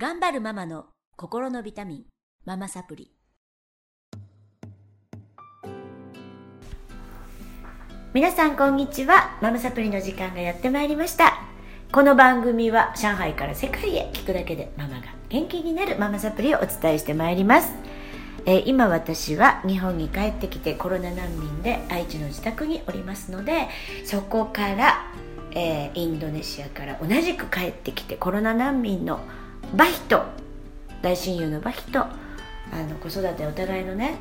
頑張るママの心のビタミンママサプリ。皆さんこんにちは。ママサプリの時間がやってまいりました。この番組は上海から世界へ聞くだけでママが元気になるママサプリをお伝えしてまいります、えー今私は日本に帰ってきてコロナ難民で愛知の自宅におりますのでそこから、えーインドネシアから同じく帰ってきてコロナ難民のバヒと大親友のバヒとあの子育てお互いのね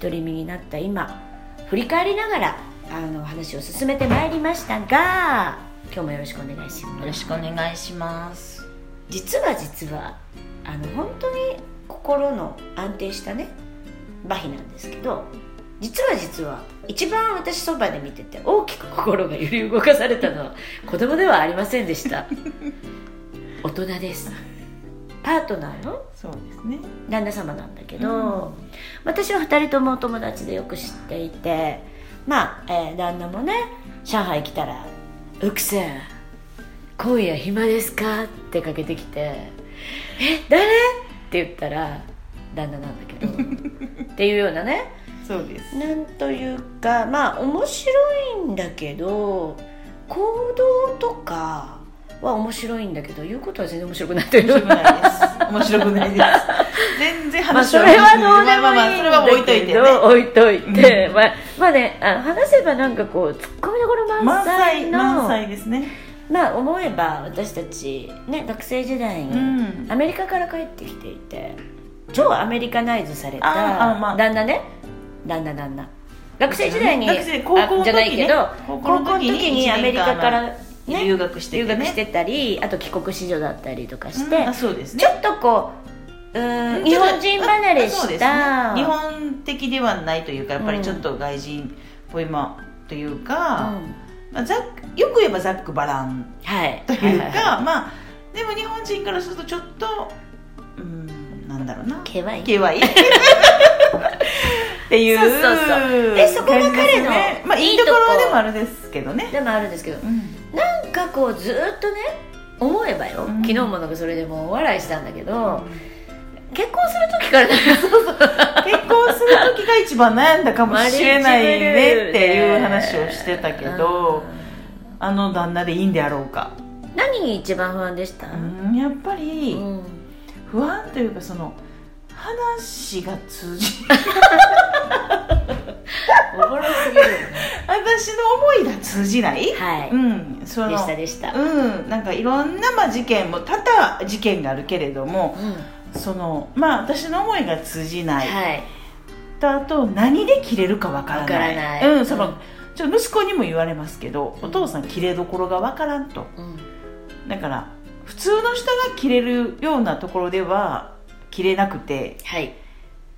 独り身になった今振り返りながらあの話を進めてまいりましたが今日もよろしくお願いします。よろしくお願いします。実は実はあの本当に心の安定したねバヒなんですけど実は実は一番私そばで見てて大きく心が揺り動かされたのは子供ではありませんでした。大人ですパートナーのそうですね旦那様なんだけど、うん私は2人ともお友達でよく知っていてまあ、えー旦那もね上海来たら「奥さん今夜暇ですか?」ってかけてきて「え誰?」って言ったら旦那なんだけど っていうようなねそうですなんというかまあ面白いんだけど行動とかは面白いんだけど言うことは全然面白くないという。面白くないです。面白くないです。全然まあ話はそれはどうでまあまあまあもいいんそれは置いといてね。だけど置いといて、まあまあねあ話せばなんかこうツッコミどころ満満載の載満載ですね。まあ思えば私たちね学生時代にうん。アメリカから帰ってきていて超アメリカナイズされあたあまあ。旦那ね。旦那旦那。学生時代に学生高校の時ね。あじゃないけど高高校の時にアメリカからね。留学しててね。留学してたりあと帰国子女だったりとかして、うんあそうですね。ちょっとこううーん日本人離れそうですした、ね。日本的ではないというかやっぱうん。りちょっと外人っぽいまあといううん。か、まあ、ざっよく言えばざっくばらんはいというか、はい。はいはいまあでも日本人からするとちょっとうんなんだろうな。けわい。いけわい。いっていうそうそうそう。でそこが彼のね。まあいいところでもあるんですけどね。でもあるんですけど。うんなんかこうずっとね思えばよ、うん。昨日もなんかそれでもうお笑いしたんだけど、結婚する時から結婚する時が一番悩んだかもしれないねっていう話をしてたけどあの旦那でいいんであろうか。うん何に一番不安でした、うんやっぱりうん。不安というかその話が通じ おもろすぎる私の思いが通じない、はい、うん。そのでしたでした、うん。なんかいろんなまあ事件も多々事件があるけれどもうん。そのまあ私の思いが通じない、はい。とあと何で切れるかわからない。うん。その、うん。ちょ息子にも言われますけど、お父さん切れどころがわからんと。うん。だから普通の人が切れるようなところでは切れなくてはい。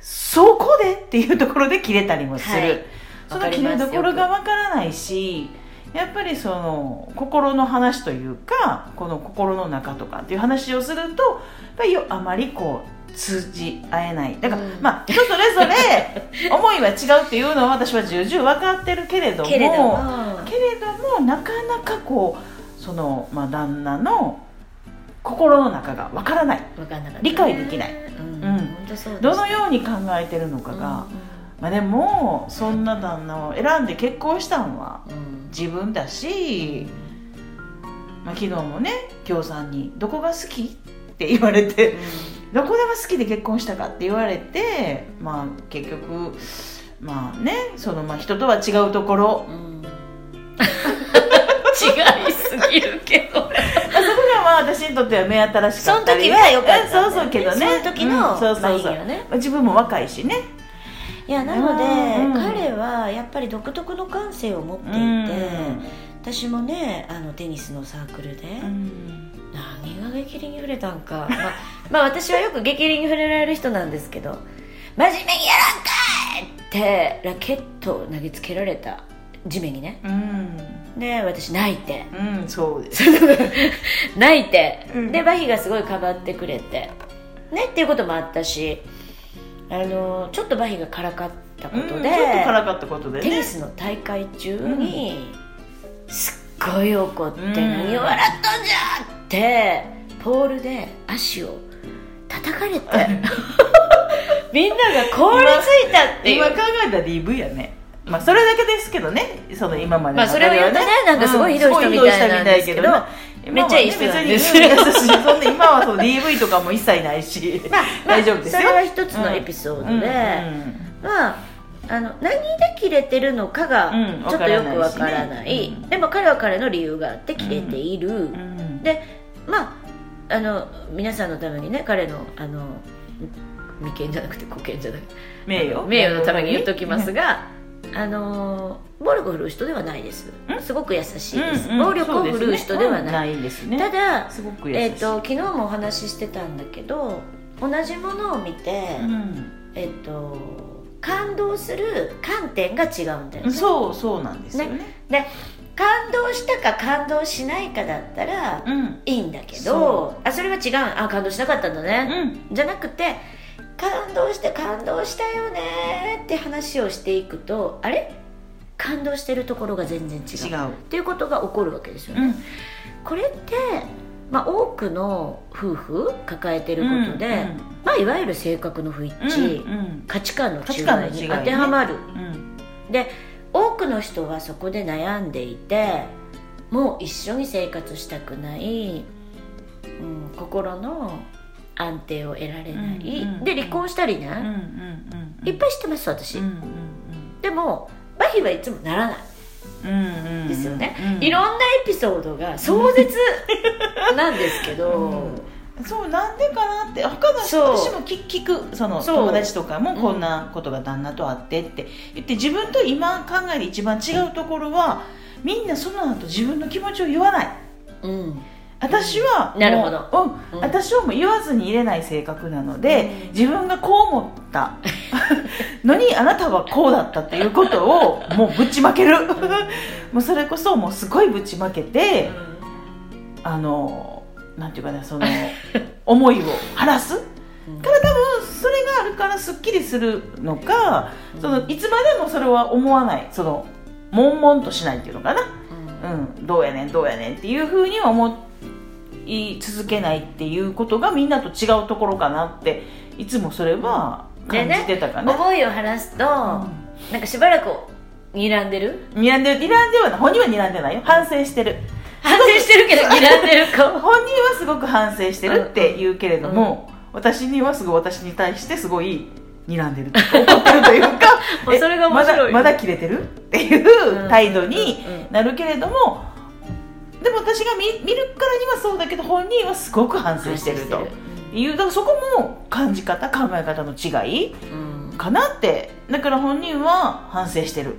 そこでっていうところで切れたりもする、はいその切れどころがわからないしやっぱりその心の話というかこの心の中とかっていう話をするとやっぱりよあまりこう通じ合えない。だから、うん。まあ人それぞれ思いは違うっていうのは私は重々分かってるけれどもけれども。なかなかこうその、まあ、旦那の心の中が分からない。理解できない。うん、うん。どのように考えてるのかが、まあ、でもそんな旦那を選んで結婚したのはうん。うん自分だし、まあ、昨日もね京さんに「どこが好き?」って言われて「どこでが好きで結婚したか?」って言われてまあ結局まあねそのまあ人とは違うところ。うん。違いすぎるけど。まあそこがまあ私にとっては目新しかったりその時は良かったね。そうそうけどね。そういう時のうんそうそうそう。ね。まあ自分も若いしねいやなので、うん。彼はやっぱり独特の感性を持っていて、うん。私もねあのテニスのサークルで、うん。何が激励に触れたんか、ま あ、まあ私はよく激励に触れられる人なんですけど「真面目にやらんかい!」ってラケットを投げつけられた。地面にね。うん。で私泣いて。うんそうです。泣いて、うん。でバヒがすごいかばってくれて。ねっていうこともあったしあのちょっとバヒがからかったことで、うんちょっとからかったことでね。テニスの大会中に、すっごい怒って、うん何を笑っとんじゃってポールで足を叩かれてみんなが凍りついたっていう。今考えたら DV やね。まあそれだけですけどね。その今までのまあそれを言うとねなんかすごいひどい人みたいなんですけど。うんめっちゃいい人なんです。今はね別に 優しい。そんで今はその DV とかも一切ないし、まあ大丈夫ですよ。それは一つのエピソードで、うん。うんまああの何で切れてるのかがうんちょっとよくわからない,、わからないしね。うん。でも彼は彼の理由があって切れている、うん。うん。でまああの皆さんのためにね彼のあの眉間じゃなくて保険じゃなくて。名誉？名誉のために言っときますが、あの暴力を振るう人ではないです。ん？すごく優しいです、うんうん暴力を振るう人ではない、ないですね。ただ、すごくえー、と昨日もお話ししてたんだけど同じものを見て、うん。えっ、と感動する観点が違うんだよね。そうそうなんですよね。で感動したか感動しないかだったらうん。いいんだけそどあそれは違う。あ感動しなかったんだうね、ん。じゃなくて感動して感動したよねって話をしていくとあれ？感動してるところが全然違う。っていうことが起こるわけですよね、うん。これって、まあ、多くの夫婦抱えてることで、うんまあ、いわゆる性格の不一致、うんうん。価値観の違いに当てはまる、うん。で多くの人はそこで悩んでいてもう一緒に生活したくない、うん、心の安定を得られない、うんうんで離婚したりね、うんうんうんいっぱい知ってます私、うんうんでもバヒはいつもならない。うんうんうんですよね、うんいろんなエピソードが壮絶なんですけど、そうなんでかなって。他の人私も聞聞くその友達とかもこんなことが旦那とあってって。言って自分と今考えで一番違うところはみんなその後自分の気持ちを言わない。うん私はなるほど。うん。うん。私はもう言わずに入れない性格なので、うん。自分がこう思った。のにあなたはこうだったっていうことを もうぶちまける。もうそれこそもうすごいぶちまけて、あのなんていうかねその思いを晴らす。うん。から多分それがあるからすっきりするのか、そのいつまでもそれは思わない。その悶々としないっていうのかな、うん、どうやねんどうやねんっていうふうには思い続けないっていうことがみんなと違うところかなっていつもそれは感じてたかな、思いを晴らすと、なんかしばらく睨んでる？睨んでる。睨んではない本人は睨んでないよ。反省してる。反省してるけど睨んでる顔 本人はすごく反省してるって言うけれども、私にはすごい私に対してすごい睨んでる。怒ってるというか えそれが面白い。まだまだ切れてる？っていう態度にうんうん。うん。なるけれどもでも私が見見るからにはそうだけど本人はすごく反省してると。いうだからそこも感じ方考え方の違いうん。かなって。だから本人は反省してる。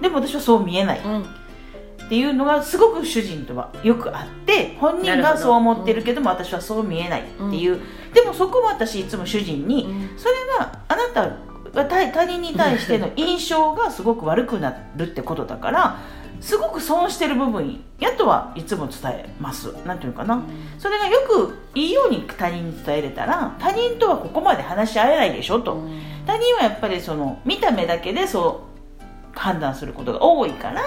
でも私はそう見えない。うん。っていうのがすごく主人とはよくあって本人がそう思ってるけども私はそう見えない。っていう、でもそこも私いつも主人に、それはあなた他人に対しての印象がすごく悪くなるってことだからすごく損してる部分やとはいつも伝えます。なんていうかな、それがよくいいように他人に伝えれたら他人とはここまで話し合えないでしょと、他人はやっぱりその見た目だけでそう判断することが多いから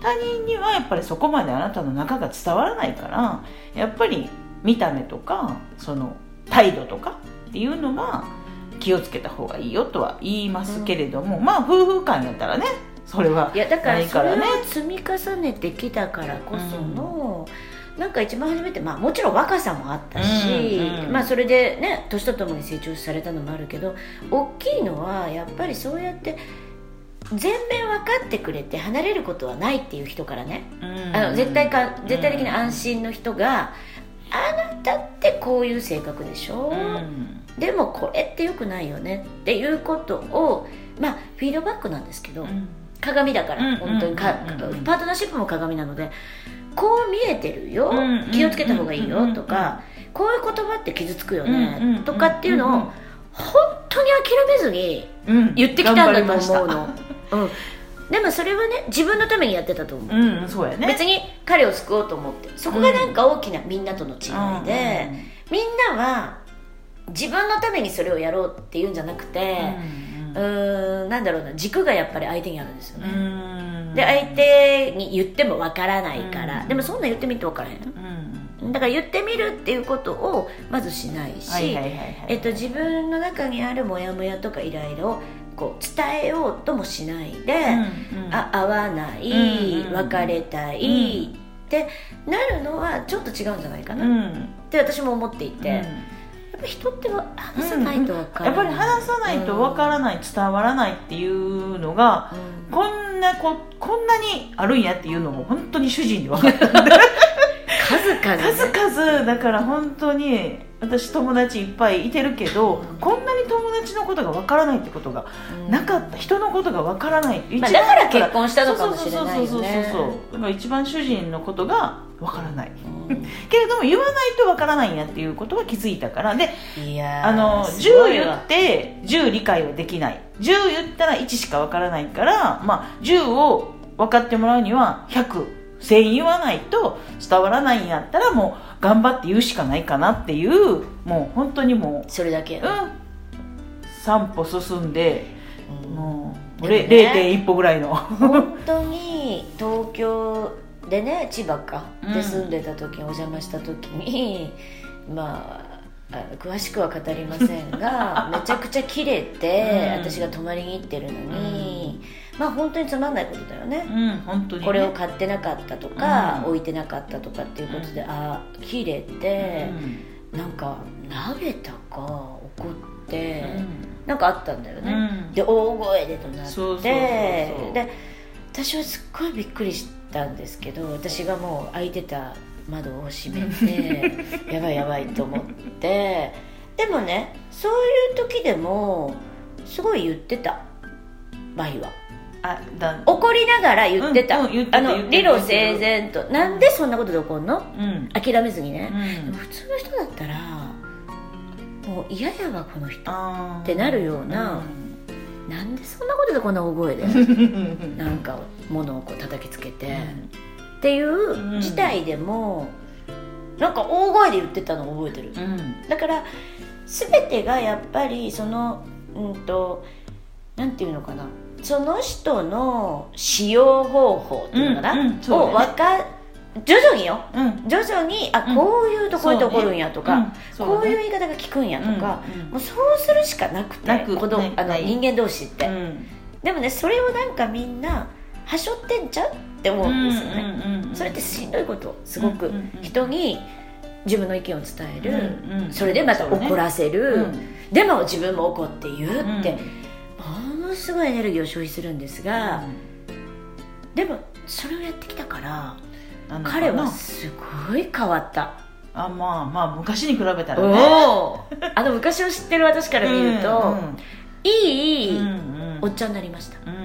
他人にはやっぱりそこまであなたの中が伝わらないからやっぱり見た目とかその態度とかっていうのは気をつけた方がいいよとは言いますけれども、まあ夫婦間やったらねそれはいやだからそれを積み重ねてきたからこその、なんか一番初めて、まあ、もちろん若さもあったし、うんうんまあ、それでね年とともに成長されたのもあるけど大きいのはやっぱりそうやって全面分かってくれて離れることはないっていう人からね、あの絶対か絶対的な安心の人が、あなたってこういう性格でしょ、うん。でもこれってよくないよねっていうことをまあフィードバックなんですけど、うん鏡だから、うん本当にパートナーシップも鏡なのでこう見えてるよ、うん気をつけた方がいいよとか、こういう言葉って傷つくよね、とかっていうのを、うん。本当に諦めずにうん。言ってきたんだと思うの、うん、でもそれはね自分のためにやってたと思う、うんそうやね。別に彼を救おうと思って。そこがなんか大きなみんなとの違いで、みんなは自分のためにそれをやろうっていうんじゃなくて、うーん。なんだろうな。軸がやっぱり相手にあるんですよね、うん。で相手に言ってもわからないから、うん。でもそんなん言ってみてわからへん。うん。だから言ってみるっていうことをまずしないし、自分の中にあるモヤモヤとかイライラをこう伝えようともしないで、うんうん。あ合わない、うんうん別れたい、ってなるのはちょっと違うんじゃないかうな、っんて私も思っていて、うんやっぱり人っては話さないと分からない、やっぱり話さないとわからない、伝わらないっていうのがうん。こんなここんなにあるんやっていうのも本当に主人に分かった 数々、ね、数々。だから本当に私友達いっぱいいてるけど、うん。こんなに友達のことがわからないってことがうん。なかった。人のことがわからない、まあ、だから結婚したのかもしれないよそうそうそうそうねそう。だから一番主人のことがわからない。う んけれども言わないとわからないんやっていうことは気づいたから。でいやーあのす10ごいわ。言って10理解はできない。10言ったら1しかわからないから、まあ、10を分かってもらうには1000言わないと伝わらないんやったらもう頑張って言うしかないかなっていうもう本当にもそれだけう、うん、3歩進んでうん。もう、でもねれ0.1歩ぐらいの。本当に東京でね千葉か。うん。で住んでた時にお邪魔した時に、まあ詳しくは語りませんが めちゃくちゃ綺麗て、うん。私が泊まりに行ってるのに、まあ本当につまんないことだよね、うん本当に、ね、これを買ってなかったとか、うん。置いてなかったとかっていうことで、うん。ああ綺麗ってう、ん。なんか投げたか怒って、うん。なんかあったんだよね、うん。で大声で怒鳴ってで私はすっごいびっくりしたんですけど私がもう開いてた窓を閉めて やばいやばいと思ってでもねそういう時でもすごい言ってた。バイは。あだ。怒りながら言ってた,、あの理路整然と。なんでそんなことで怒んの？うん。諦めずにね、普通の人だったらもう嫌やわこの人。ってなるようななんでそんなことでこんな大声でうん。なんか物をこう叩きつけて、っていう事態でも、なんか大声で言ってたのを覚えてる。うん。だから全てがやっぱりそのうんとなんていうのかな。その人の使用方法っていうのかな、うんうんね。をわか徐々によ。うん。徐々にあうん。こういうとこういうとこるんやとか、うん。そうこうねいう言い方が効くんやとか、うん。うん。もうそうするしかなくてなく子供あのねない。人間同士って、うん。でもねそれをなんかみんなはしょってんちゃうって思うんですよね、うんうんうんそれってしんどいことすごく。うんうんうん人に自分の意見を伝える、うんうんそれでまた怒らせる、うん。でも自分も怒って言うってうん、ものすごいエネルギーを消費するんですが、でもそれをやってきたからなのかな？彼はすごい変わった。あまあまあ昔に比べたらね。あの昔を知ってる私から見ると、いい、うんうんおっちゃんになりました。うんうんう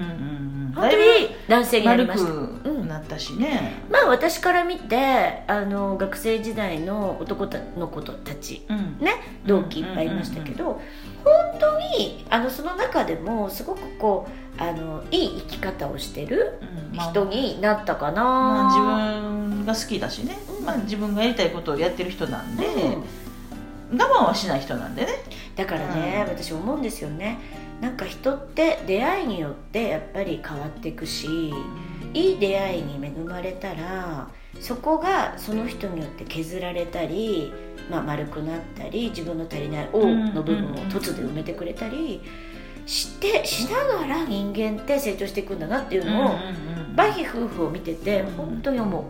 ん。本当に男性になり丸ました。くなったしね。まあ私から見てあの学生時代の男たの子たちうん。ね同期いっぱいいましたけど、本当にあのその中でもすごくこうあのいい生き方をしてる人になったかな、まあ自分が好きだしね。うん。まあ自分がやりたいことをやってる人なんでうん。我慢はしない人なんでね。だからね、うん。私思うんですよね。なんか人って出会いによってやっぱり変わっていくしいい出会いに恵まれたらそこがその人によって削られたり、まあ、丸くなったり自分の足りない「王の部分を凸で埋めてくれたりしてしながら人間って成長していくんだなっていうのを、バヒ夫婦を見ててうん。本当に思う。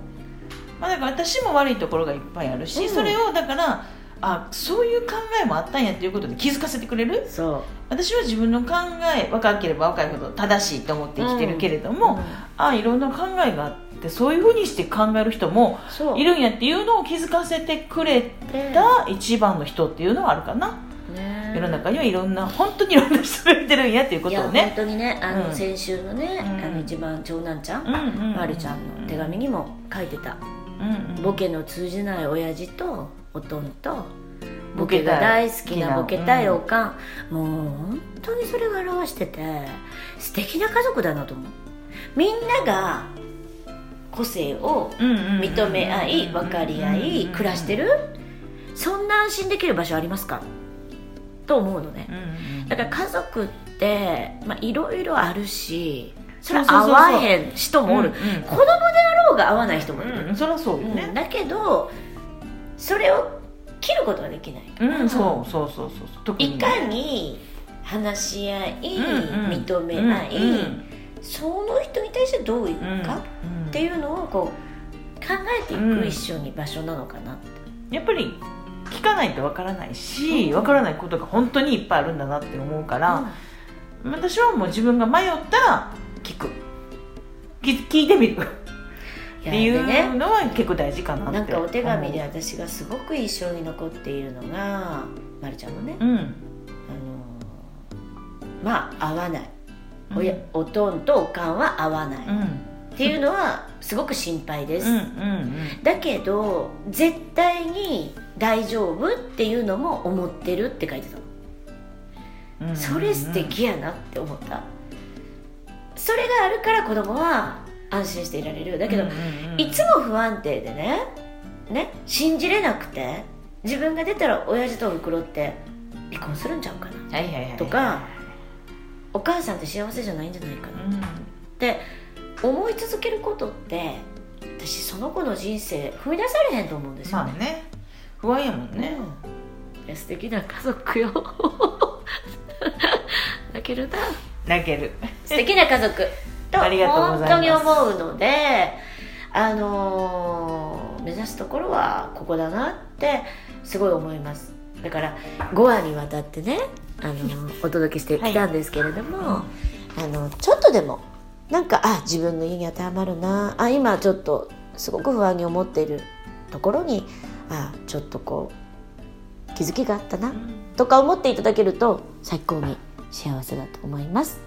まあ、だから私も悪いところがいっぱいあるし、うん。それをだからあそういう考えもあったんやっていうことで気づかせてくれる？そ私は自分の考え若ければ若いほど正しいと思って生きてるけれどうも、うん。あいろんな考えがあってそういうふうにして考える人もいるんやっていうのを気づかせてくれでた一番の人っていうのはあるかな、ね。世の中にはいろんな本当にいろんな人がいてるんやっていうこいや本とをね。当にねあの、うん。先週のね、うん。あの一番長男ちゃん、うんうんまるちゃんの手紙にも書いてた、うんうん。ボケの通じない親父とおとんとボボケが大好きなボケたいうんおかん、もう本当にそれが表してて素敵な家族だなと思う。みんなが個性を認め合い分かり合い暮らしてるそんな安心できる場所ありますか？と思うのね。だから家族ってまあいろいろあるしそれそうそうそうそう合わへん人もおる、子供であろうが合わない人もいる、うんそりゃそうようん。ね、だけどそれを切ることはできない。うんそうそうそうそう。特にいかに話し合い、うんうん。認め合い、うんうん。その人に対してどういくかうんっていうのをこう考えていく一緒に場所なのかなって、やっぱり聞かないとわからないしわからないことが本当にいっぱいあるんだなって思うから、私はもう自分が迷ったら聞く。聞聞いてみるっていうのは結構大事かなって。なんかお手紙で思私がすごく印象に残っているのがまるちゃんのね、ううん。あのまあ合わない、おやおとんとおかんは合わない、うん。っていうのはすごく心配です、うんうんだけど絶対に大丈夫っていうのも思ってるって書いてたの。うんうん。それ素敵やなって思った。それがあるから子供は安心していられる。だけど、いつも不安定でねね信じれなくて自分が出たら親父とおふくろって離婚するんちゃうかな？はいはいはいとかお母さんって幸せじゃないんじゃないかな？うん。って思い続けることって私その子の人生踏み出されへんと思うんですよね、まあね。不安やもんね。う素敵な家族よ。泣けるな。泣ける。素敵な家族と本当に思うのであのー目指すところはここだなってすごい思います。だから5話にわたってね、あのー お届けしてきたんですけれども、あのちょっとでもなんかあ自分の家に当てはまるなあ今ちょっとすごく不安に思っているところにあちょっとこう気づきがあったなとか思っていただけると最高に幸せだと思います。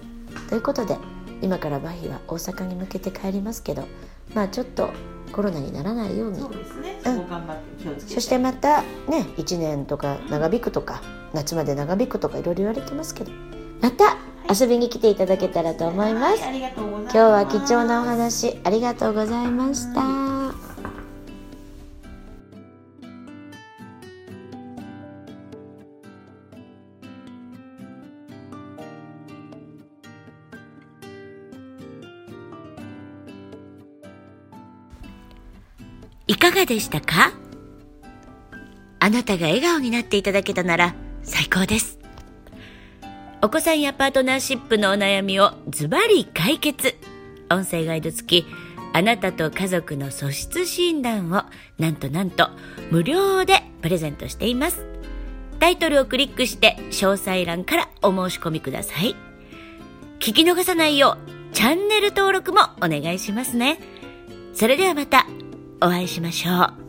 ということで今からバヒは大阪に向けて帰りますけどまあちょっとコロナにならないように。そうですね。うん。そこ頑張って気をつけて。そしてまたね1年とか長引くとか夏まで長引くとかいろいろ言われてますけど。また遊びに来ていただけたらと思います。今日は貴重なお話ありがとうございました。いかがでしたか？あなたが笑顔になっていただけたなら最高です。お子さんやパートナーシップのお悩みをズバリ解決。音声ガイド付き、あなたと家族の素質診断をなんとなんと無料でプレゼントしています。タイトルをクリックして詳細欄からお申し込みください。聞き逃さないようチャンネル登録もお願いしますね。それではまたお会いしましょう。